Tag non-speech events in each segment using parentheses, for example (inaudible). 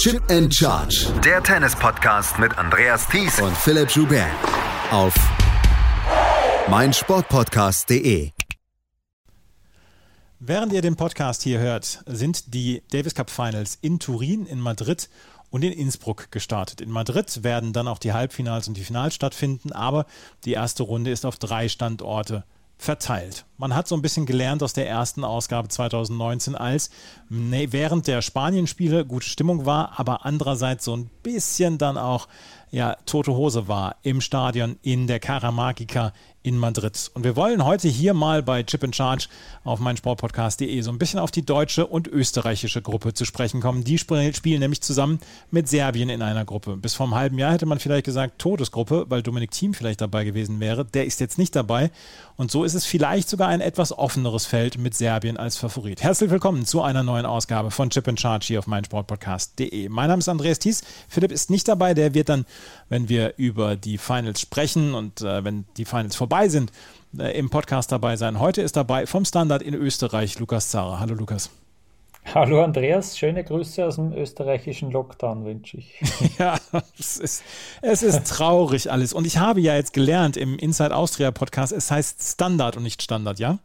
Chip and Charge. Der Tennis-Podcast mit Andreas Thies und Philipp Joubert. Auf meinsportpodcast.de. Während ihr den Podcast hier hört, sind die Davis Cup Finals in Turin, in Madrid und in Innsbruck gestartet. In Madrid werden dann auch die Halbfinals und die Finals stattfinden, aber die erste Runde ist auf drei Standorte verteilt. Man hat so ein bisschen gelernt aus der ersten Ausgabe 2019, als während der Spanien-Spiele gute Stimmung war, aber andererseits so ein bisschen dann auch ja, tote Hose war im Stadion in der Caramagica in Madrid. Und wir wollen heute hier mal bei Chip in Charge auf meinsportpodcast.de so ein bisschen auf die deutsche und österreichische Gruppe zu sprechen kommen. Die spielen nämlich zusammen mit Serbien in einer Gruppe. Bis vor einem halben Jahr hätte man vielleicht gesagt Todesgruppe, weil Dominik Thiem vielleicht dabei gewesen wäre. Der ist jetzt nicht dabei. Und so ist es vielleicht sogar ein etwas offeneres Feld mit Serbien als Favorit. Herzlich willkommen zu einer neuen Ausgabe von Chip in Charge hier auf meinsportpodcast.de. Mein Name ist Andreas Thies. Philipp ist nicht dabei. Der wird dann, wenn wir über die Finals sprechen und äh, wenn die Finals vorbei vorbei sind, äh, im Podcast dabei sein. Heute ist dabei vom Standard in Österreich Lukas Zara. Hallo Lukas. Hallo Andreas, schöne Grüße aus dem österreichischen Lockdown wünsche ich. (laughs) ja, es ist, es ist traurig alles. Und ich habe ja jetzt gelernt im Inside Austria Podcast, es heißt Standard und nicht Standard, ja?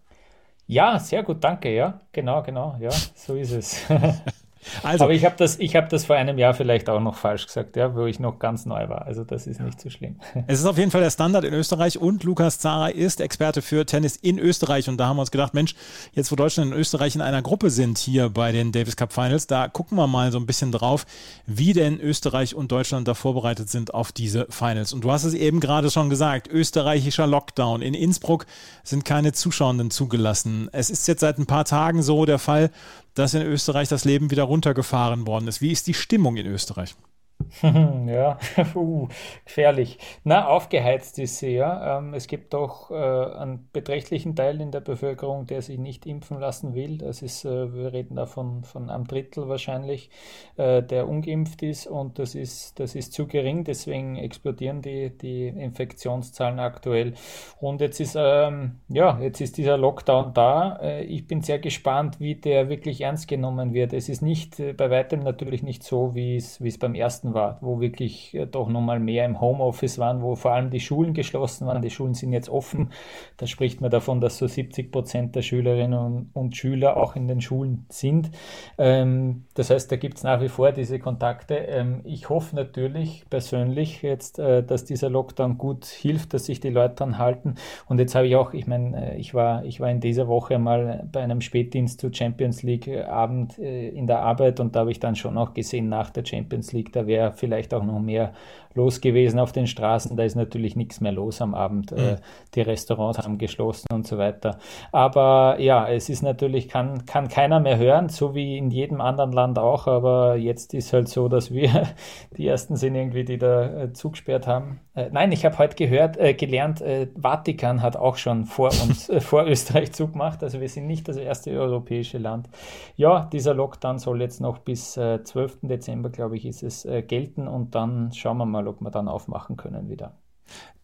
Ja, sehr gut, danke, ja. Genau, genau, ja, so ist es. (laughs) Also, Aber ich habe das, hab das vor einem Jahr vielleicht auch noch falsch gesagt, ja, wo ich noch ganz neu war. Also das ist nicht so schlimm. (laughs) Es ist auf jeden Fall der Standard in Österreich und Lukas Zara ist Experte für Tennis in Österreich. Und da haben wir uns gedacht, Mensch, jetzt wo Deutschland und Österreich in einer Gruppe sind hier bei den Davis Cup Finals, da gucken wir mal so ein bisschen drauf, wie denn Österreich und Deutschland da vorbereitet sind auf diese Finals. Und du hast es eben gerade schon gesagt, österreichischer Lockdown. In Innsbruck sind keine Zuschauenden zugelassen. Es ist jetzt seit ein paar Tagen so der Fall, dass in Österreich das Leben wieder runtergefahren worden ist. Wie ist die Stimmung in Österreich? (laughs) ja, (laughs) uh, gefährlich. Na, aufgeheizt ist sie, ja. Ähm, es gibt doch äh, einen beträchtlichen Teil in der Bevölkerung, der sich nicht impfen lassen will. Das ist, äh, wir reden da von, von einem Drittel wahrscheinlich, äh, der ungeimpft ist und das ist, das ist zu gering, deswegen explodieren die, die Infektionszahlen aktuell. Und jetzt ist, ähm, ja, jetzt ist dieser Lockdown da. Äh, ich bin sehr gespannt, wie der wirklich ernst genommen wird. Es ist nicht, äh, bei weitem natürlich nicht so, wie es, wie es beim ersten ersten war, wo wirklich äh, doch nochmal mehr im Homeoffice waren, wo vor allem die Schulen geschlossen waren. Die Schulen sind jetzt offen. Da spricht man davon, dass so 70 Prozent der Schülerinnen und, Schüler auch in den Schulen sind. Ähm, das heißt, da gibt es nach wie vor diese Kontakte. Ähm, ich hoffe natürlich persönlich jetzt, äh, dass dieser Lockdown gut hilft, dass sich die Leute dran halten. Und jetzt habe ich auch, ich meine, äh, ich war, ich war in dieser Woche mal bei einem Spätdienst zu Champions League Abend in der Arbeit und da habe ich dann schon auch gesehen, nach der Champions League, da wäre wäre vielleicht auch noch mehr los gewesen auf den Straßen. Da ist natürlich nichts mehr los am Abend. Mhm. Äh, die Restaurants haben geschlossen und so weiter. Aber ja, es ist natürlich, kann, kann keiner mehr hören, so wie in jedem anderen Land auch. Aber jetzt ist halt so, dass wir (laughs) die ersten sind irgendwie, die da äh, zugesperrt haben. Äh, nein, ich habe heute gehört, äh, gelernt, äh, Vatikan hat auch schon vor uns, (laughs) äh, vor Österreich zugemacht. Also wir sind nicht das erste europäische Land. Ja, dieser Lockdown soll jetzt noch bis 12. Dezember, glaube ich, ist es gelten und dann schauen wir mal, ob wir dann aufmachen können wieder.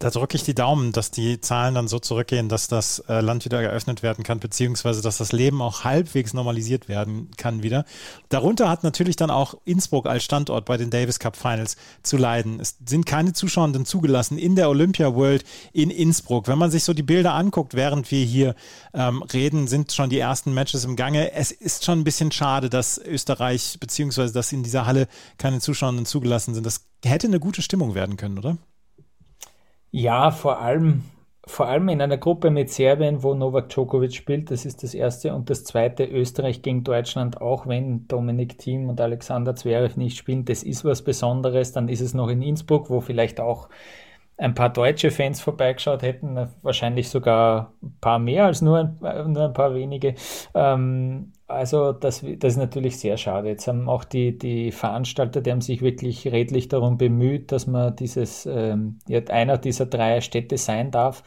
Da drücke ich die Daumen, dass die Zahlen dann so zurückgehen, dass das äh, Land wieder geöffnet werden kann, beziehungsweise dass das Leben auch halbwegs normalisiert werden kann wieder. Darunter hat natürlich dann auch Innsbruck als Standort bei den Davis Cup Finals zu leiden. Es sind keine Zuschauenden zugelassen in der Olympia World in Innsbruck. Wenn man sich so die Bilder anguckt, während wir hier ähm, reden, sind schon die ersten Matches im Gange. Es ist schon ein bisschen schade, dass Österreich, beziehungsweise dass in dieser Halle keine Zuschauenden zugelassen sind. Das hätte eine gute Stimmung werden können, oder? Ja, vor allem, vor allem in einer Gruppe mit Serbien, wo Novak Djokovic spielt, das ist das erste. Und das zweite, Österreich gegen Deutschland, auch wenn Dominik Thiem und Alexander Zverev nicht spielen, das ist was Besonderes. Dann ist es noch in Innsbruck, wo vielleicht auch ein paar deutsche Fans vorbeigeschaut hätten, wahrscheinlich sogar ein paar mehr als nur ein, nur ein paar wenige. Ähm, also das, das ist natürlich sehr schade. Jetzt haben auch die, die Veranstalter, die haben sich wirklich redlich darum bemüht, dass man dieses, ähm, einer dieser drei Städte sein darf.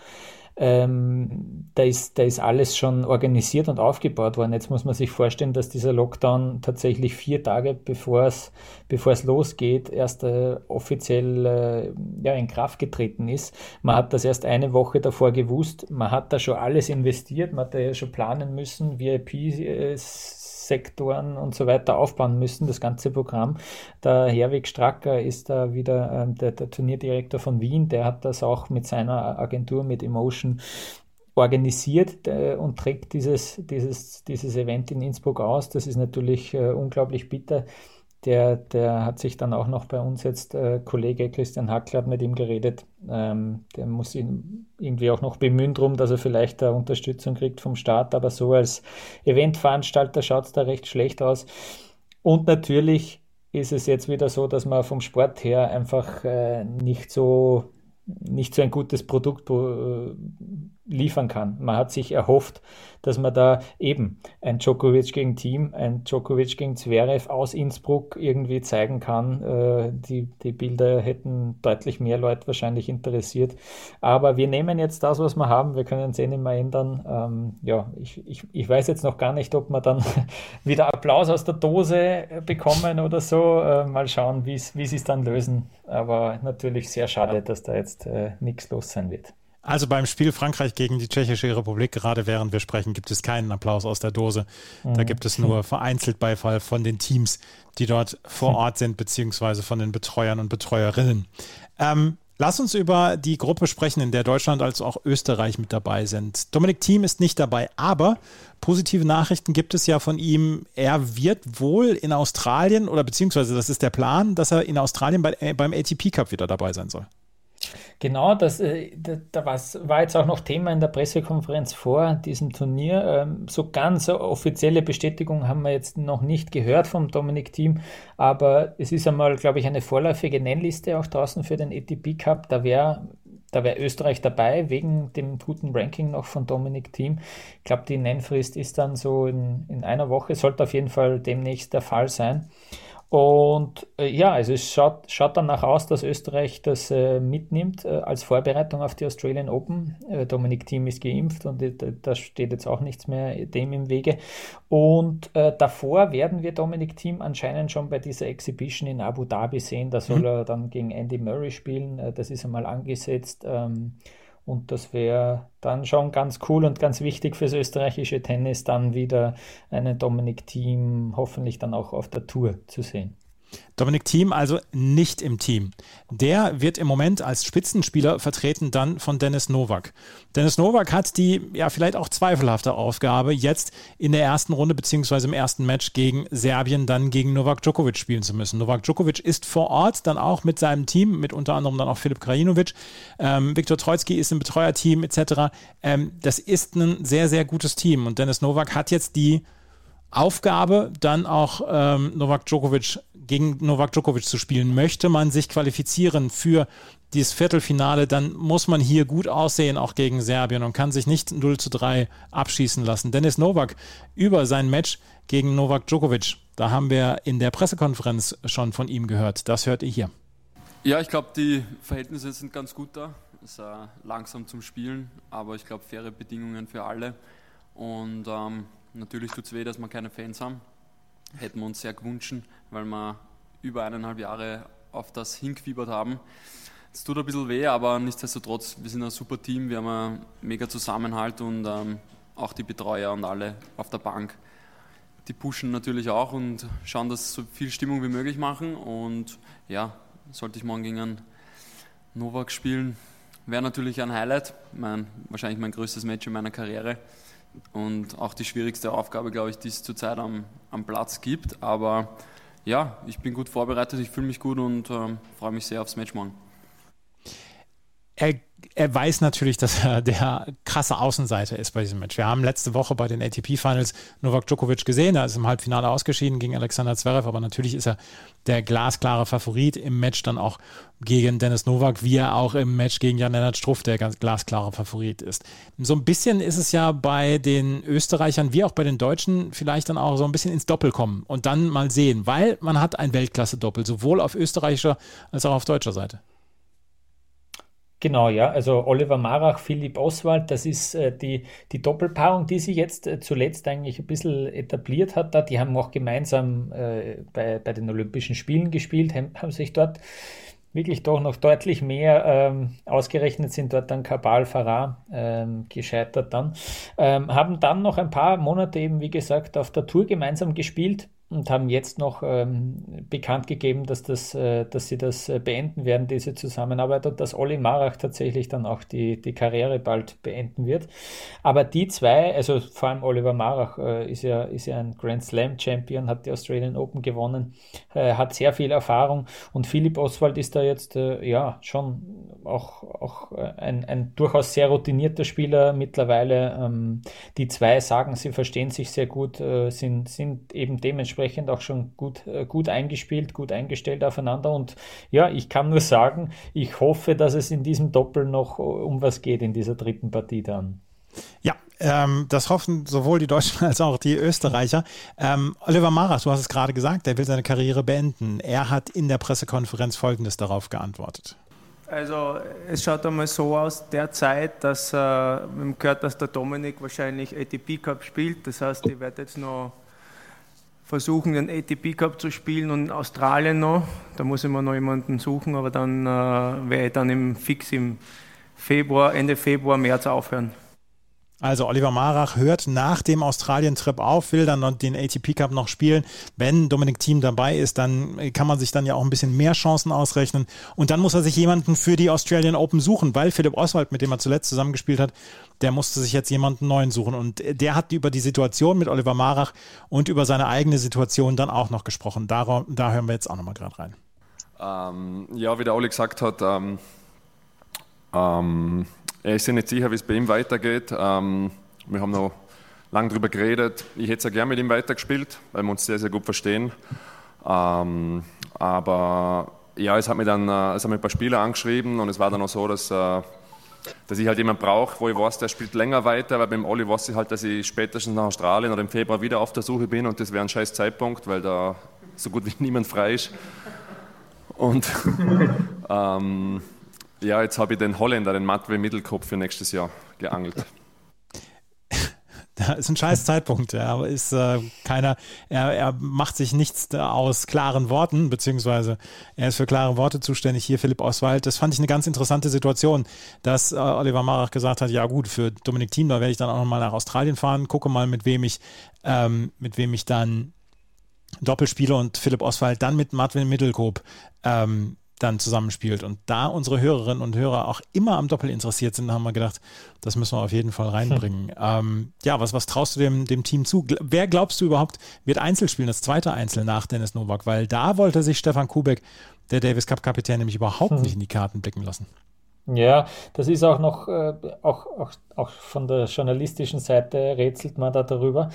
Ähm, da, ist, da ist alles schon organisiert und aufgebaut worden. Jetzt muss man sich vorstellen, dass dieser Lockdown tatsächlich vier Tage bevor es, bevor es losgeht, erst äh, offiziell äh, ja, in Kraft getreten ist. Man hat das erst eine Woche davor gewusst. Man hat da schon alles investiert. Man hat da ja schon planen müssen, VIP. Äh, Trainingssektoren und so weiter aufbauen müssen, das ganze Programm. Der Herwig Stracker ist da wieder ähm, der, der Turnierdirektor von Wien, der hat das auch mit seiner Agentur, mit Emotion organisiert äh, und trägt dieses, dieses, dieses Event in Innsbruck aus. Das ist natürlich äh, unglaublich bitter. Der, der hat sich dann auch noch bei uns jetzt, äh, Kollege Christian Hackler hat mit ihm geredet. Ähm, der muss ihn irgendwie auch noch bemühen drum, dass er vielleicht da Unterstützung kriegt vom Staat. Aber so als Eventveranstalter schaut es da recht schlecht aus. Und natürlich ist es jetzt wieder so, dass man vom Sport her einfach äh, nicht so nicht so ein gutes Produkt äh, liefern kann. Man hat sich erhofft, dass man da eben ein Djokovic gegen Team, ein Djokovic gegen Zverev aus Innsbruck irgendwie zeigen kann. Äh, die, die Bilder hätten deutlich mehr Leute wahrscheinlich interessiert. Aber wir nehmen jetzt das, was wir haben. Wir können es eh nicht mehr ändern. Ähm, ja, ich, ich, ich weiß jetzt noch gar nicht, ob wir dann (laughs) wieder Applaus aus der Dose bekommen oder so. Äh, mal schauen, wie sie es dann lösen. Aber natürlich sehr schade, dass da jetzt äh, nichts los sein wird. Also beim Spiel Frankreich gegen die Tschechische Republik, gerade während wir sprechen, gibt es keinen Applaus aus der Dose. Da mhm. gibt es nur vereinzelt Beifall von den Teams, die dort vor hm. Ort sind, beziehungsweise von den Betreuern und Betreuerinnen. Ähm, lass uns über die Gruppe sprechen, in der Deutschland als auch Österreich mit dabei sind. Dominik Thiem ist nicht dabei, aber positive Nachrichten gibt es ja von ihm. Er wird wohl in Australien, oder beziehungsweise das ist der Plan, dass er in Australien bei, äh, beim ATP Cup wieder dabei sein soll. Genau, das, äh, da, war jetzt auch noch Thema in der Pressekonferenz vor diesem Turnier. Ähm, so ganz offizielle Bestätigung haben wir jetzt noch nicht gehört vom Dominik-Team, aber es ist einmal, glaube ich, eine vorläufige Nennliste auch draußen für den ATP Cup. Da wäre da wäre Österreich dabei, wegen dem guten Ranking noch von Dominik Team. Ich glaube, die Nennfrist ist dann so in, in einer Woche, sollte auf jeden Fall demnächst der Fall sein. Und äh, ja, also es schaut, schaut danach aus, dass Österreich das äh, mitnimmt äh, als Vorbereitung auf die Australian Open. Äh, Dominik Thiem ist geimpft und da steht jetzt auch nichts mehr dem im Wege. Und äh, davor werden wir Dominik Thiem anscheinend schon bei dieser Exhibition in Abu Dhabi sehen. Da soll mhm. er dann gegen Andy Murray spielen. Äh, das ist einmal angesetzt. Ähm, und das wäre dann schon ganz cool und ganz wichtig fürs österreichische Tennis, dann wieder einen Dominik-Team hoffentlich dann auch auf der Tour zu sehen. Dominik Thiem also nicht im Team. Der wird im Moment als Spitzenspieler vertreten dann von Dennis Novak. Dennis Novak hat die ja vielleicht auch zweifelhafte Aufgabe, jetzt in der ersten Runde beziehungsweise im ersten Match gegen Serbien dann gegen Novak Djokovic spielen zu müssen. Novak Djokovic ist vor Ort dann auch mit seinem Team, mit unter anderem dann auch Filip Krajinovic. Ähm, Viktor Troitsky ist im Betreuerteam etc. Ähm, das ist ein sehr, sehr gutes Team und Dennis Novak hat jetzt die Aufgabe, dann auch ähm, Novak Djokovic gegen Novak Djokovic zu spielen. Möchte man sich qualifizieren für dieses Viertelfinale, dann muss man hier gut aussehen, auch gegen Serbien und kann sich nicht 0 zu 3 abschießen lassen. Dennis Novak über sein Match gegen Novak Djokovic, da haben wir in der Pressekonferenz schon von ihm gehört. Das hört ihr hier. Ja, ich glaube, die Verhältnisse sind ganz gut da. Es ist äh, langsam zum Spielen, aber ich glaube, faire Bedingungen für alle. Und ähm, Natürlich tut es weh, dass wir keine Fans haben. Hätten wir uns sehr gewünscht, weil wir über eineinhalb Jahre auf das hingefiebert haben. Es tut ein bisschen weh, aber nichtsdestotrotz, wir sind ein super Team, wir haben einen mega Zusammenhalt und ähm, auch die Betreuer und alle auf der Bank, die pushen natürlich auch und schauen, dass so viel Stimmung wie möglich machen. Und ja, sollte ich morgen gegen einen Novak spielen, wäre natürlich ein Highlight, mein, wahrscheinlich mein größtes Match in meiner Karriere und auch die schwierigste Aufgabe, glaube ich, die es zurzeit am, am Platz gibt. Aber ja, ich bin gut vorbereitet, ich fühle mich gut und äh, freue mich sehr aufs Match morgen. Er er weiß natürlich, dass er der krasse Außenseiter ist bei diesem Match. Wir haben letzte Woche bei den ATP-Finals Novak Djokovic gesehen. Er ist im Halbfinale ausgeschieden gegen Alexander Zverev, aber natürlich ist er der glasklare Favorit im Match dann auch gegen Dennis Novak, wie er auch im Match gegen Jan-Lennart Struff der ganz glasklare Favorit ist. So ein bisschen ist es ja bei den Österreichern wie auch bei den Deutschen vielleicht dann auch so ein bisschen ins Doppel kommen und dann mal sehen, weil man hat ein Weltklasse-Doppel, sowohl auf österreichischer als auch auf deutscher Seite. Genau, ja. Also Oliver Marach, Philipp Oswald, das ist äh, die, die Doppelpaarung, die sich jetzt äh, zuletzt eigentlich ein bisschen etabliert hat. Da. Die haben auch gemeinsam äh, bei, bei den Olympischen Spielen gespielt, haben, haben sich dort wirklich doch noch deutlich mehr. Ähm, ausgerechnet sind dort dann Kabal, Farah ähm, gescheitert dann. Ähm, haben dann noch ein paar Monate eben, wie gesagt, auf der Tour gemeinsam gespielt und haben jetzt noch ähm, bekannt gegeben, dass, das, äh, dass sie das äh, beenden werden, diese Zusammenarbeit und dass Olli Marach tatsächlich dann auch die, die Karriere bald beenden wird. Aber die zwei, also vor allem Oliver Marach äh, ist, ja, ist ja ein Grand Slam Champion, hat die Australian Open gewonnen, äh, hat sehr viel Erfahrung und Philipp Oswald ist da jetzt äh, ja schon auch, auch äh, ein, ein durchaus sehr routinierter Spieler mittlerweile. Ähm, die zwei sagen, sie verstehen sich sehr gut, sind, sind eben dementsprechend dementsprechend auch schon gut, äh, gut eingespielt, gut eingestellt aufeinander. Und ja, ich kann nur sagen, ich hoffe, dass es in diesem Doppel noch um was geht in dieser dritten Partie dann. Ja, ähm, das hoffen sowohl die Deutschen (laughs) als auch die Österreicher. Ähm, Oliver Maras, du hast es gerade gesagt, er will seine Karriere beenden. Er hat in der Pressekonferenz Folgendes darauf geantwortet. Also es schaut einmal so aus derzeit, dass äh, wir haben gehört, dass der Dominik wahrscheinlich ATP Cup spielt. Das heißt, ich werde jetzt noch versuchen, den ATP Cup zu spielen und in Australien noch. Da muss ich mir noch jemanden suchen, aber dann äh, werde ich dann im Fix im Februar, Ende Februar, März aufhören. Also Oliver Marach hört nach dem Australien-Trip auf, will dann den ATP Cup noch spielen. Wenn Dominik Thiem dabei ist, dann kann man sich dann ja auch ein bisschen mehr Chancen ausrechnen. Und dann muss er sich jemanden für die Australian Open suchen, weil Philipp Oswald, mit dem er zuletzt zusammengespielt hat, der musste sich jetzt jemanden neuen suchen. Und der hat über die Situation mit Oliver Marach und über seine eigene Situation dann auch noch gesprochen. Da, da hören wir jetzt auch nochmal gerade rein. Ähm, ja, wie der Oli gesagt hat, ähm, ähm er ist sich nicht sicher, wie es bei ihm weitergeht. Ähm, wir haben noch lange darüber geredet. Ich hätte sehr gerne mit ihm weitergespielt, weil wir uns sehr, sehr gut verstehen. Ähm, aber ja, es hat mir dann äh, es haben mir ein paar Spieler angeschrieben und es war dann auch so, dass, äh, dass ich halt jemanden brauche, wo ich weiß, der spielt länger weiter, weil beim Olli weiß ich halt, dass ich spätestens nach Australien oder im Februar wieder auf der Suche bin und das wäre ein scheiß Zeitpunkt, weil da so gut wie (laughs) niemand frei ist. Und (laughs) ähm, ja, jetzt habe ich den Holländer, den Matwee Mittelkopf für nächstes Jahr geangelt. (laughs) Da ist ein scheiß Zeitpunkt, ja, ist äh, keiner, er, er macht sich nichts aus klaren Worten, beziehungsweise er ist für klare Worte zuständig, hier Philipp Oswald. Das fand ich eine ganz interessante Situation, dass äh, Oliver Marach gesagt hat, ja gut, für Dominik Thiem, da werde ich dann auch nochmal nach Australien fahren, gucke mal, mit wem ich, ähm, mit wem ich dann Doppelspiele und Philipp Oswald dann mit Martin Mittelkoop ähm, dann zusammenspielt. Und da unsere Hörerinnen und Hörer auch immer am Doppel interessiert sind, haben wir gedacht, das müssen wir auf jeden Fall reinbringen. Hm. (laughs) Ähm, ja, was, was traust du dem, dem Team zu? Wer glaubst du überhaupt wird Einzel spielen, das zweite Einzel nach Dennis Novak? Weil da wollte sich Stefan Kubek, der Davis Cup Kapitän, nämlich überhaupt hm. nicht in die Karten blicken lassen. Ja, das ist auch noch, äh, auch, auch, auch von der journalistischen Seite rätselt man da darüber.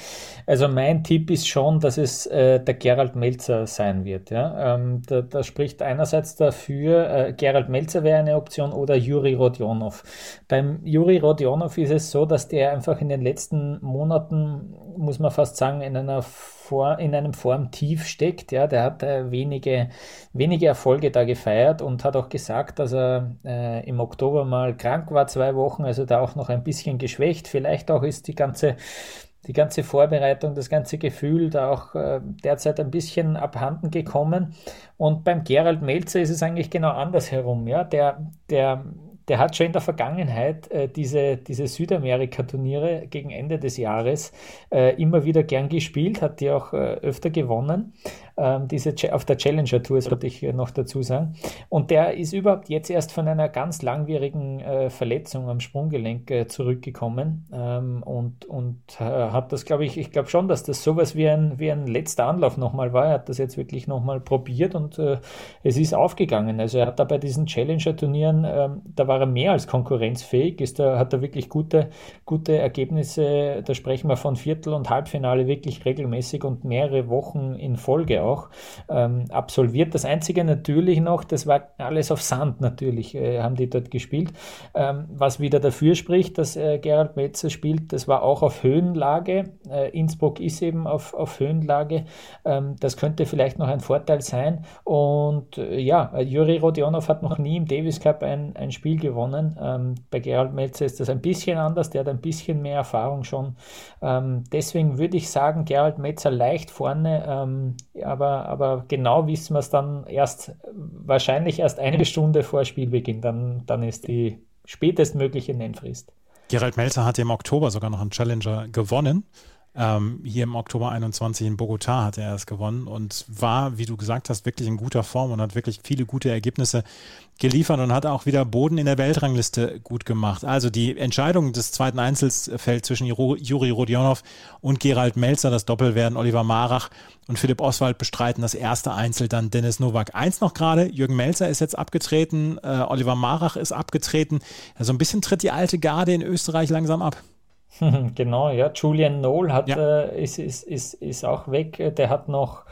Also mein Tipp ist schon, dass es äh, der Gerald Melzer sein wird. Ja? Ähm, da, da spricht einerseits dafür, äh, Gerald Melzer wäre eine Option oder Juri Rodionov. Beim Juri Rodionov ist es so, dass der einfach in den letzten Monaten, muss man fast sagen, in einer vor, in einem Formtief steckt. Ja, der hat äh, wenige, wenige Erfolge da gefeiert und hat auch gesagt, dass er äh, im Oktober mal krank war, zwei Wochen, also da auch noch ein bisschen geschwächt. Vielleicht auch ist die ganze die ganze Vorbereitung, das ganze Gefühl da auch äh, derzeit ein bisschen abhanden gekommen. Und beim Gerald Melzer ist es eigentlich genau andersherum. Ja? Der, der der hat schon in der Vergangenheit äh, diese, diese Südamerika-Turniere gegen Ende des Jahres äh, immer wieder gern gespielt, hat die auch äh, öfter gewonnen diese auf der Challenger Tour, sollte ich noch dazu sagen. Und der ist überhaupt jetzt erst von einer ganz langwierigen äh, Verletzung am Sprunggelenk äh, zurückgekommen ähm, und, und äh, hat das, glaube ich, ich glaube schon, dass das sowas wie ein, wie ein letzter Anlauf nochmal war. Er hat das jetzt wirklich nochmal probiert und äh, es ist aufgegangen. Also er hat da bei diesen Challenger-Turnieren, ähm, da war er mehr als konkurrenzfähig, ist da, hat er wirklich gute, gute Ergebnisse, da sprechen wir von Viertel- und Halbfinale wirklich regelmäßig und mehrere Wochen in Folge auch auch ähm, absolviert. Das Einzige natürlich noch, das war alles auf Sand natürlich, äh, haben die dort gespielt. Ähm, was wieder dafür spricht, dass äh, Gerald Metzer spielt, das war auch auf Höhenlage. Äh, Innsbruck ist eben auf, auf Höhenlage. Ähm, das könnte vielleicht noch ein Vorteil sein. Und äh, ja, Juri Rodionov hat noch nie im Davis Cup ein, ein Spiel gewonnen. Ähm, bei Gerald Melzer ist das ein bisschen anders, der hat ein bisschen mehr Erfahrung schon. Ähm, deswegen würde ich sagen, Gerald Metzer leicht vorne, ähm, aber, aber genau wissen wir es dann erst, wahrscheinlich erst eine Stunde vor Spielbeginn. Dann, dann ist die spätestmögliche Nennfrist. Gerald Melzer hat im Oktober sogar noch einen Challenger gewonnen. Ähm, hier im Oktober 21 in Bogotá hat er es gewonnen und war, wie du gesagt hast, wirklich in guter Form und hat wirklich viele gute Ergebnisse geliefert und hat auch wieder Boden in der Weltrangliste gut gemacht. Also die Entscheidung des zweiten Einzels fällt zwischen Juri Rodionov und Gerald Melzer. Das Doppel werden Oliver Marach und Philipp Oswald bestreiten. Das erste Einzel dann Dennis Nowak. Eins noch gerade, Jürgen Melzer ist jetzt abgetreten, äh, Oliver Marach ist abgetreten. Also ein bisschen tritt die alte Garde in Österreich langsam ab. (laughs) Genau, ja. Julian Noel hat, ja. äh, ist, ist, ist, ist auch weg. Der hat noch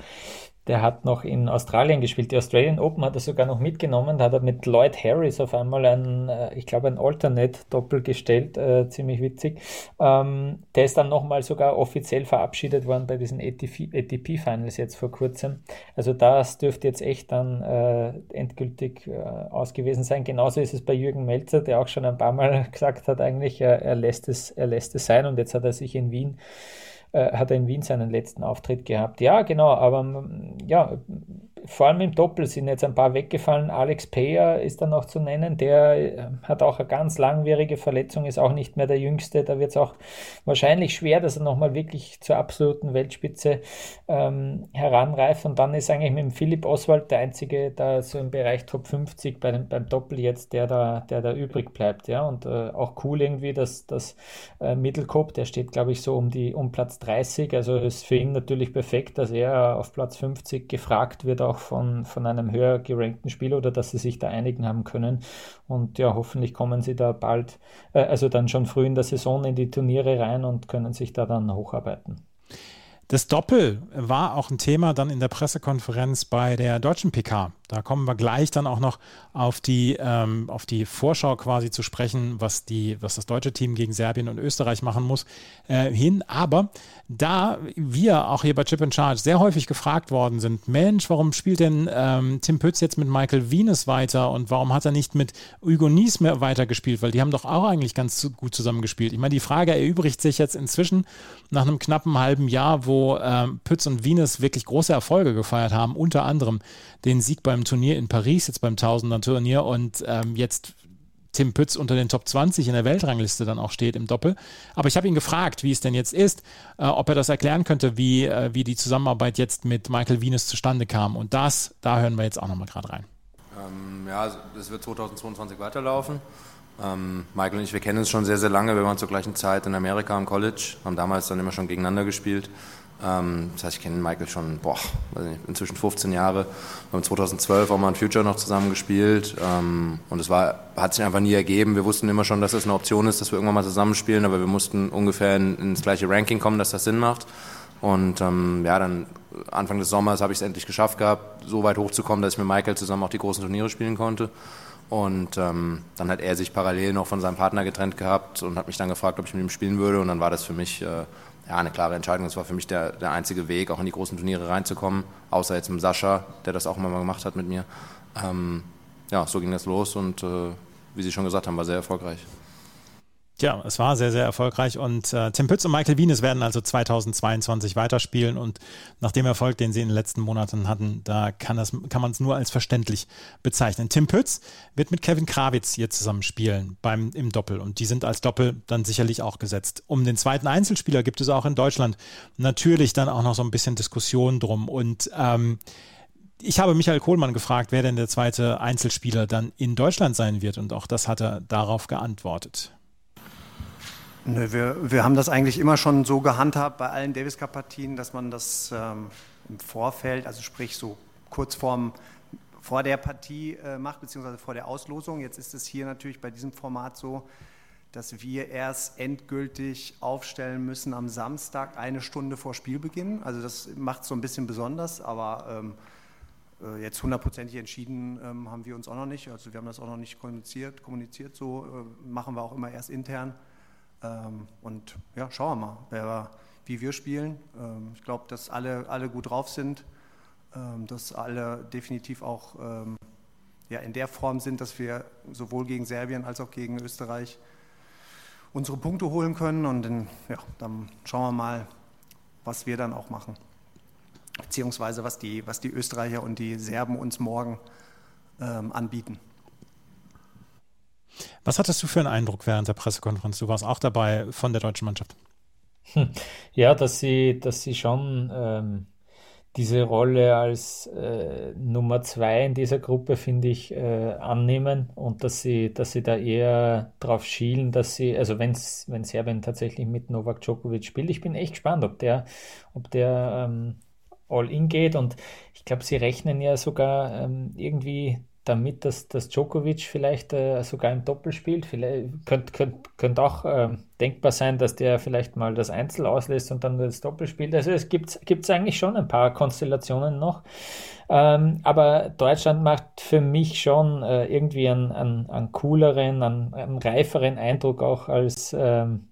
der hat noch in Australien gespielt. Die Australian Open hat er sogar noch mitgenommen. Da hat er mit Lloyd Harris auf einmal ein, äh, ich glaube, ein Alternate-Doppel gestellt. Äh, ziemlich witzig. Ähm, der ist dann nochmal sogar offiziell verabschiedet worden bei diesen ATP-Finals jetzt vor kurzem. Also das dürfte jetzt echt dann äh, endgültig äh, aus gewesen sein. Genauso ist es bei Jürgen Melzer, der auch schon ein paar Mal (laughs) gesagt hat, eigentlich, er, er, lässt, es, er lässt es sein. Und jetzt hat er sich in Wien äh, hat er in Wien seinen letzten Auftritt gehabt. Ja, genau, aber ja, vor allem im Doppel sind jetzt ein paar weggefallen. Alex Payer ist dann noch zu nennen. Der äh, hat auch eine ganz langwierige Verletzung, ist auch nicht mehr der Jüngste. Da wird es auch wahrscheinlich schwer, dass er nochmal wirklich zur absoluten Weltspitze ähm, heranreift. Und dann ist eigentlich mit dem Philipp Oswald der einzige, da so im Bereich Top 50 bei dem, beim Doppel jetzt, der da, der da übrig bleibt. Ja, und äh, auch cool irgendwie, dass das äh, Mittelkopf, der steht, glaube ich, so um die um Platz 30. Also ist für ihn natürlich perfekt, dass er auf Platz 50 gefragt wird, auch von, von einem höher gerankten Spieler oder dass sie sich da einigen haben können. Und ja, hoffentlich kommen sie da bald, äh, also dann schon früh in der Saison in die Turniere rein und können sich da dann hocharbeiten. Das Doppel war auch ein Thema dann in der Pressekonferenz bei der deutschen PK. Da kommen wir gleich dann auch noch auf die, ähm, auf die Vorschau quasi zu sprechen, was, die, was das deutsche Team gegen Serbien und Österreich machen muss, äh, hin. Aber da wir auch hier bei Chip in Charge sehr häufig gefragt worden sind, Mensch, warum spielt denn ähm, Tim Pütz jetzt mit Michael Venus weiter und warum hat er nicht mit Hugo Nies mehr weitergespielt? Weil die haben doch auch eigentlich ganz gut zusammengespielt. Ich meine, die Frage erübrigt sich jetzt inzwischen nach einem knappen halben Jahr, wo ähm, Pütz und Venus wirklich große Erfolge gefeiert haben, unter anderem den Sieg beim Turnier in Paris, jetzt beim Tausender-Turnier und ähm, jetzt Tim Pütz unter den Top 20 in der Weltrangliste dann auch steht im Doppel. Aber ich habe ihn gefragt, wie es denn jetzt ist, äh, ob er das erklären könnte, wie, äh, wie die Zusammenarbeit jetzt mit Michael Venus zustande kam. Und das, da hören wir jetzt auch nochmal gerade rein. Ähm, ja, es wird 2022 weiterlaufen. Ähm, Michael und ich, wir kennen uns schon sehr, sehr lange. Wir waren zur gleichen Zeit in Amerika am College, haben damals dann immer schon gegeneinander gespielt. Ähm, das heißt, ich kenne Michael schon, boah, inzwischen 15 Jahre. Wir haben 2012 auch mal ein Future noch zusammen gespielt. Ähm, und es war, hat sich einfach nie ergeben. Wir wussten immer schon, dass es eine Option ist, dass wir irgendwann mal zusammenspielen, aber wir mussten ungefähr in, ins gleiche Ranking kommen, dass das Sinn macht. Und ähm, ja, dann Anfang des Sommers habe ich es endlich geschafft gehabt, so weit hochzukommen, dass ich mit Michael zusammen auch die großen Turniere spielen konnte. Und ähm, dann hat er sich parallel noch von seinem Partner getrennt gehabt und hat mich dann gefragt, ob ich mit ihm spielen würde. Und dann war das für mich äh, ja, eine klare Entscheidung. Das war für mich der, der einzige Weg, auch in die großen Turniere reinzukommen, außer jetzt mit Sascha, der das auch mal gemacht hat mit mir. Ähm, ja, so ging das los und äh, wie Sie schon gesagt haben, war sehr erfolgreich. Ja, es war sehr, sehr erfolgreich und äh, Tim Pütz und Michael Wienes werden also 2022 weiterspielen und nach dem Erfolg, den sie in den letzten Monaten hatten, da kann, kann man es nur als verständlich bezeichnen. Tim Pütz wird mit Kevin Krawitz hier zusammen spielen beim, im Doppel und die sind als Doppel dann sicherlich auch gesetzt. Um den zweiten Einzelspieler gibt es auch in Deutschland natürlich dann auch noch so ein bisschen Diskussion drum und ähm, ich habe Michael Kohlmann gefragt, wer denn der zweite Einzelspieler dann in Deutschland sein wird und auch das hat er darauf geantwortet. Nö, wir, wir haben das eigentlich immer schon so gehandhabt bei allen Davis Cup Partien, dass man das ähm, im Vorfeld, also sprich so kurz vorm, vor der Partie äh, macht, beziehungsweise vor der Auslosung. Jetzt ist es hier natürlich bei diesem Format so, dass wir erst endgültig aufstellen müssen am Samstag eine Stunde vor Spielbeginn. Also das macht es so ein bisschen besonders, aber ähm, äh, jetzt hundertprozentig entschieden ähm, haben wir uns auch noch nicht. Also wir haben das auch noch nicht kommuniziert. Kommuniziert so äh, machen wir auch immer erst intern. Ähm, und ja, schauen wir mal, wer, wie wir spielen. Ähm, ich glaube, dass alle, alle gut drauf sind, ähm, dass alle definitiv auch ja, in der Form sind, dass wir sowohl gegen Serbien als auch gegen Österreich unsere Punkte holen können. Und dann, ja, dann schauen wir mal, was wir dann auch machen. beziehungsweise was die, was die Österreicher und die Serben uns morgen ähm, anbieten. Was hattest du für einen Eindruck während der Pressekonferenz? Du warst auch dabei von der deutschen Mannschaft. Ja, dass sie, dass sie schon ähm, diese Rolle als äh, Nummer zwei in dieser Gruppe, finde ich, äh, annehmen und dass sie, dass sie da eher drauf schielen, dass sie, also wenn's, wenn Serbien tatsächlich mit Novak Djokovic spielt, ich bin echt gespannt, ob der, ob der ähm, all in geht und ich glaube, sie rechnen ja sogar ähm, irgendwie damit, dass, dass Djokovic vielleicht äh, sogar im Doppel spielt. Vielleicht könnte könnt, könnt auch äh, denkbar sein, dass der vielleicht mal das Einzel auslässt und dann das Doppel spielt. Also es gibt es eigentlich schon ein paar Konstellationen noch. Ähm, aber Deutschland macht für mich schon äh, irgendwie einen, einen, einen cooleren, einen, einen, reiferen Eindruck auch als ähm,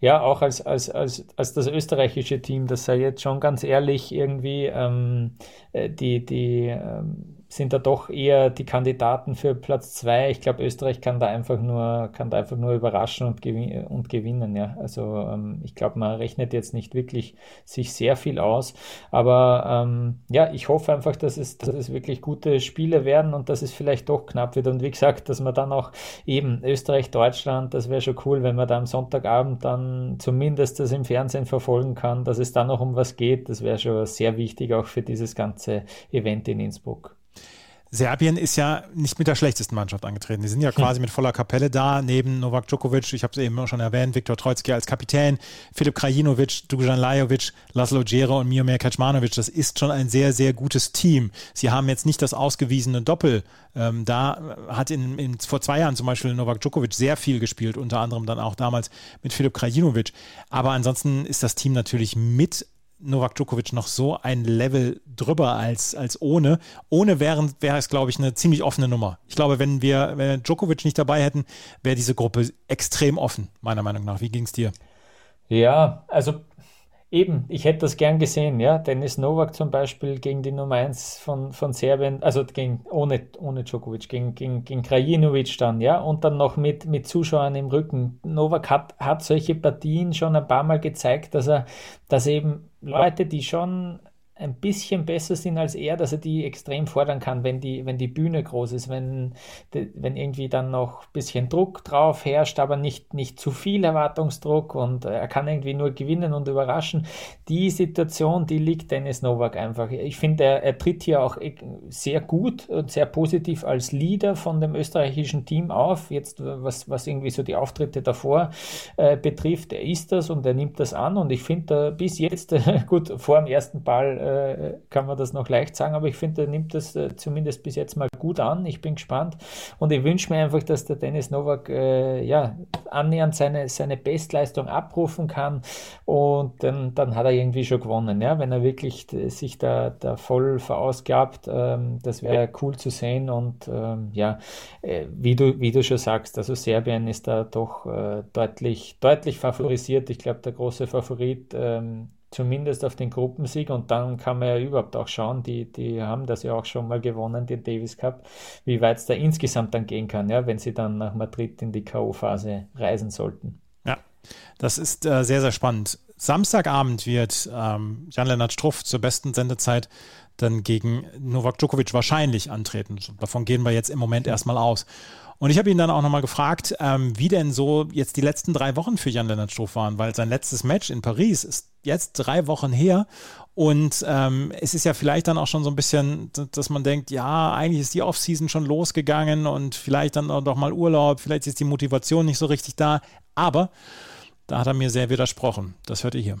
ja, auch als, als, als, als das österreichische Team, das sei jetzt schon ganz ehrlich irgendwie ähm, äh, die, die ähm, sind da doch eher die Kandidaten für Platz zwei. Ich glaube, Österreich kann da einfach nur, kann da einfach nur überraschen und, gewin und gewinnen. Ja. Also ähm, ich glaube, man rechnet jetzt nicht wirklich sich sehr viel aus. Aber ähm, ja, ich hoffe einfach, dass es, dass es wirklich gute Spiele werden und dass es vielleicht doch knapp wird. Und wie gesagt, dass man dann auch eben Österreich, Deutschland, das wäre schon cool, wenn man da am Sonntagabend dann zumindest das im Fernsehen verfolgen kann, dass es dann noch um was geht. Das wäre schon sehr wichtig auch für dieses ganze Event in Innsbruck. Serbien ist ja nicht mit der schlechtesten Mannschaft angetreten. Die sind ja quasi mit voller Kapelle da, neben Novak Djokovic, ich habe es eben schon erwähnt, Viktor Troitsky als Kapitän, Filip Krajinovic, Dujan Lajovic, Laszlo Djere und Miomir Kaczmanovic. Das ist schon ein sehr, sehr gutes Team. Sie haben jetzt nicht das ausgewiesene Doppel. Ähm, da hat in, in, vor zwei Jahren zum Beispiel Novak Djokovic sehr viel gespielt, unter anderem dann auch damals mit Filip Krajinovic. Aber ansonsten ist das Team natürlich mit Novak Djokovic noch so ein Level drüber als, als ohne. Ohne wäre, wäre es, glaube ich, eine ziemlich offene Nummer. Ich glaube, wenn wir, wenn wir Djokovic nicht dabei hätten, wäre diese Gruppe extrem offen, meiner Meinung nach. Wie ging es dir? Ja, also Eben, ich hätte das gern gesehen, ja. Dennis Novak zum Beispiel gegen die Nummer 1 von, von Serbien, also gegen, ohne, ohne Djokovic, gegen, gegen, gegen Krajinovic dann, ja. Und dann noch mit, mit Zuschauern im Rücken. Novak hat, hat solche Partien schon ein paar Mal gezeigt, dass er, dass eben Leute, die schon ein bisschen besser sind als er, dass er die extrem fordern kann, wenn die, wenn die Bühne groß ist, wenn, wenn irgendwie dann noch ein bisschen Druck drauf herrscht, aber nicht, nicht zu viel Erwartungsdruck und er kann irgendwie nur gewinnen und überraschen. Die Situation, die liegt Dennis Novak einfach. Ich finde, er, er tritt hier auch sehr gut und sehr positiv als Leader von dem österreichischen Team auf. Jetzt, was, was irgendwie so die Auftritte davor äh, betrifft, er ist das und er nimmt das an und ich finde, bis jetzt, (laughs) gut, vor dem ersten Ball äh, kann man das noch leicht sagen, aber ich finde, er nimmt das äh, zumindest bis jetzt mal gut an. Ich bin gespannt und ich wünsche mir einfach, dass der Dennis Novak äh, ja, annähernd seine, seine Bestleistung abrufen kann und dann, dann hat er irgendwie schon gewonnen. Ja? Wenn er wirklich sich da, da voll verausgabt, ähm, das wäre cool zu sehen und ähm, ja, äh, wie, du, wie du schon sagst, also Serbien ist da doch äh, deutlich, deutlich favorisiert. Ich glaube, der große Favorit ähm, zumindest auf den Gruppensieg und dann kann man ja überhaupt auch schauen, die, die haben das ja auch schon mal gewonnen, den Davis Cup, wie weit es da insgesamt dann gehen kann, ja, wenn sie dann nach Madrid in die K.O.-Phase reisen sollten. Ja, das ist äh, sehr, sehr spannend. Samstagabend wird ähm, Jan-Lennart Struff zur besten Sendezeit dann gegen Novak Djokovic wahrscheinlich antreten. Davon gehen wir jetzt im Moment erstmal aus. Und ich habe ihn dann auch nochmal gefragt, ähm, wie denn so jetzt die letzten drei Wochen für Jan-Lennart Struff waren, weil sein letztes Match in Paris ist jetzt drei Wochen her. Und ähm, es ist ja vielleicht dann auch schon so ein bisschen, dass man denkt, ja, eigentlich ist die Offseason schon losgegangen und vielleicht dann auch doch mal Urlaub, vielleicht ist die Motivation nicht so richtig da. Aber da hat er mir sehr widersprochen. Das hört ihr hier.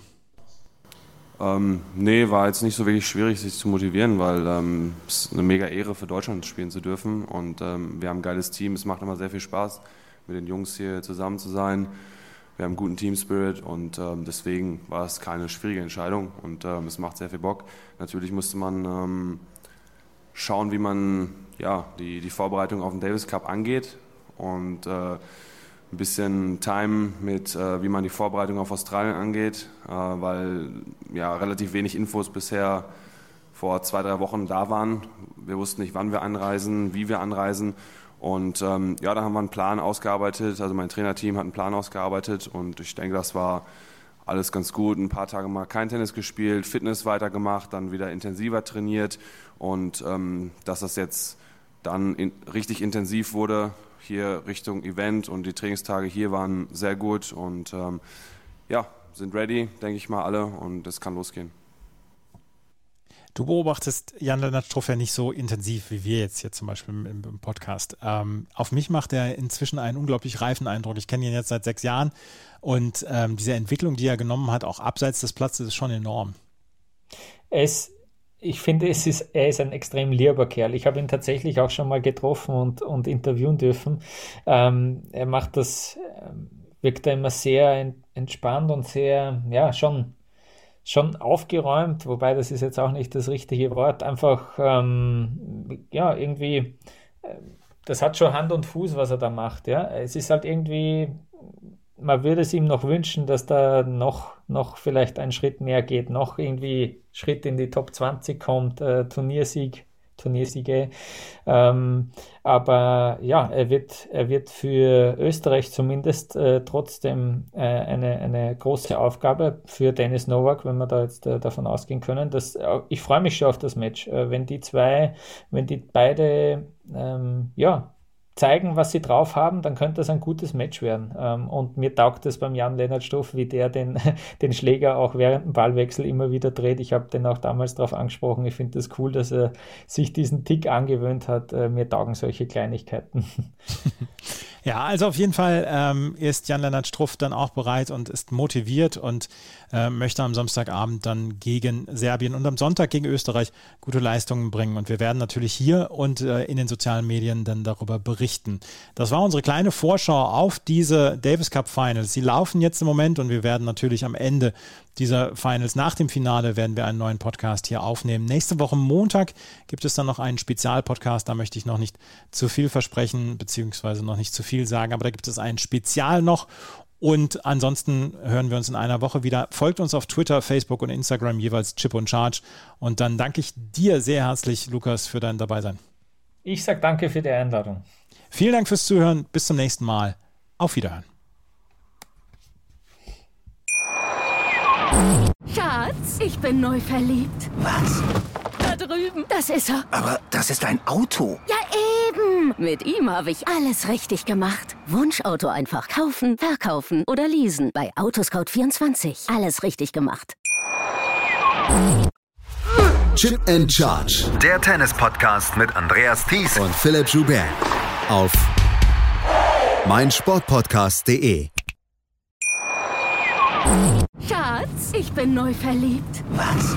Ähm, nee, war jetzt nicht so wirklich schwierig, sich zu motivieren, weil ähm, es eine mega Ehre für Deutschland spielen zu dürfen. Und ähm, wir haben ein geiles Team. Es macht immer sehr viel Spaß, mit den Jungs hier zusammen zu sein. Wir haben einen guten Team-Spirit und ähm, deswegen war es keine schwierige Entscheidung und ähm, es macht sehr viel Bock. Natürlich musste man ähm, schauen, wie man ja, die, die Vorbereitung auf den Davis Cup angeht und äh, ein bisschen Time mit, äh, wie man die Vorbereitung auf Australien angeht, äh, weil ja relativ wenig Infos bisher vor zwei, drei Wochen da waren. Wir wussten nicht, wann wir anreisen, wie wir anreisen. Und ähm, ja, da haben wir einen Plan ausgearbeitet. Also mein Trainerteam hat einen Plan ausgearbeitet und ich denke, das war alles ganz gut. Ein paar Tage mal kein Tennis gespielt, Fitness weitergemacht, dann wieder intensiver trainiert und ähm, dass das jetzt dann in, richtig intensiv wurde, hier Richtung Event und die Trainingstage hier waren sehr gut und ähm, ja, sind ready, denke ich mal alle und es kann losgehen. Du beobachtest Jan-Lennart Struff ja nicht so intensiv wie wir jetzt hier zum Beispiel im, im Podcast. Ähm, auf mich macht er inzwischen einen unglaublich reifen Eindruck. Ich kenne ihn jetzt seit sechs Jahren und ähm, diese Entwicklung, die er genommen hat, auch abseits des Platzes, ist schon enorm. Es, ich finde, es ist, er ist ein extrem lieber Kerl. Ich habe ihn tatsächlich auch schon mal getroffen und, und interviewen dürfen. Ähm, er macht das, ähm, wirkt da immer sehr entspannt und sehr, ja, schon schon aufgeräumt, wobei das ist jetzt auch nicht das richtige Wort, einfach ähm, ja irgendwie, äh, das hat schon Hand und Fuß, was er da macht. Ja, es ist halt irgendwie, man würde es ihm noch wünschen, dass da noch noch vielleicht einen Schritt mehr geht, noch irgendwie Schritt in die Top 20 kommt, äh, Turniersieg Turniersiege. Ähm, aber ja, er wird, er wird für Österreich zumindest äh, trotzdem äh, eine, eine große Aufgabe für Dennis Novak, wenn wir da jetzt äh, davon ausgehen können. Dass, äh, ich freue mich schon auf das Match. Äh, wenn die zwei, wenn die beide ähm, ja, zeigen, was sie drauf haben, dann könnte das ein gutes Match werden. Ähm, und mir taugt es beim Jan-Lennart Stoff, wie der den, (laughs) den Schläger auch während dem Ballwechsel immer wieder dreht. Ich habe den auch damals darauf angesprochen. Ich finde das cool, dass er sich diesen Tick angewöhnt hat. Äh, mir taugen solche Kleinigkeiten. (laughs) Ja, also auf jeden Fall ähm, ist Jan-Lennart Struff dann auch bereit und ist motiviert und äh, möchte am Samstagabend dann gegen Serbien und am Sonntag gegen Österreich gute Leistungen bringen. Und wir werden natürlich hier und äh, in den sozialen Medien dann darüber berichten. Das war unsere kleine Vorschau auf diese Davis Cup Finals. Sie laufen jetzt im Moment und wir werden natürlich am Ende dieser Finals. Nach dem Finale werden wir einen neuen Podcast hier aufnehmen. Nächste Woche Montag gibt es dann noch einen Spezialpodcast. Da möchte ich noch nicht zu viel versprechen, beziehungsweise noch nicht zu viel sagen, aber da gibt es ein Spezial noch. Und ansonsten hören wir uns in einer Woche wieder. Folgt uns auf Twitter, Facebook und Instagram jeweils Chip und Charge. Und dann danke ich dir sehr herzlich, Lukas, für dein Dabeisein. Ich sage danke für die Einladung. Vielen Dank fürs Zuhören. Bis zum nächsten Mal. Auf Wiederhören. Schatz, ich bin neu verliebt. Was? Da drüben. Das ist er. Aber das ist ein Auto. Ja, Mit ihm habe ich alles richtig gemacht. Wunschauto einfach kaufen, verkaufen oder leasen. Bei Autoscout24. Alles richtig gemacht. Chip and Charge. Der Tennis-Podcast mit Andreas Thies und Philipp Joubert. Auf meinsportpodcast.de. Schatz, ich bin neu verliebt. Was?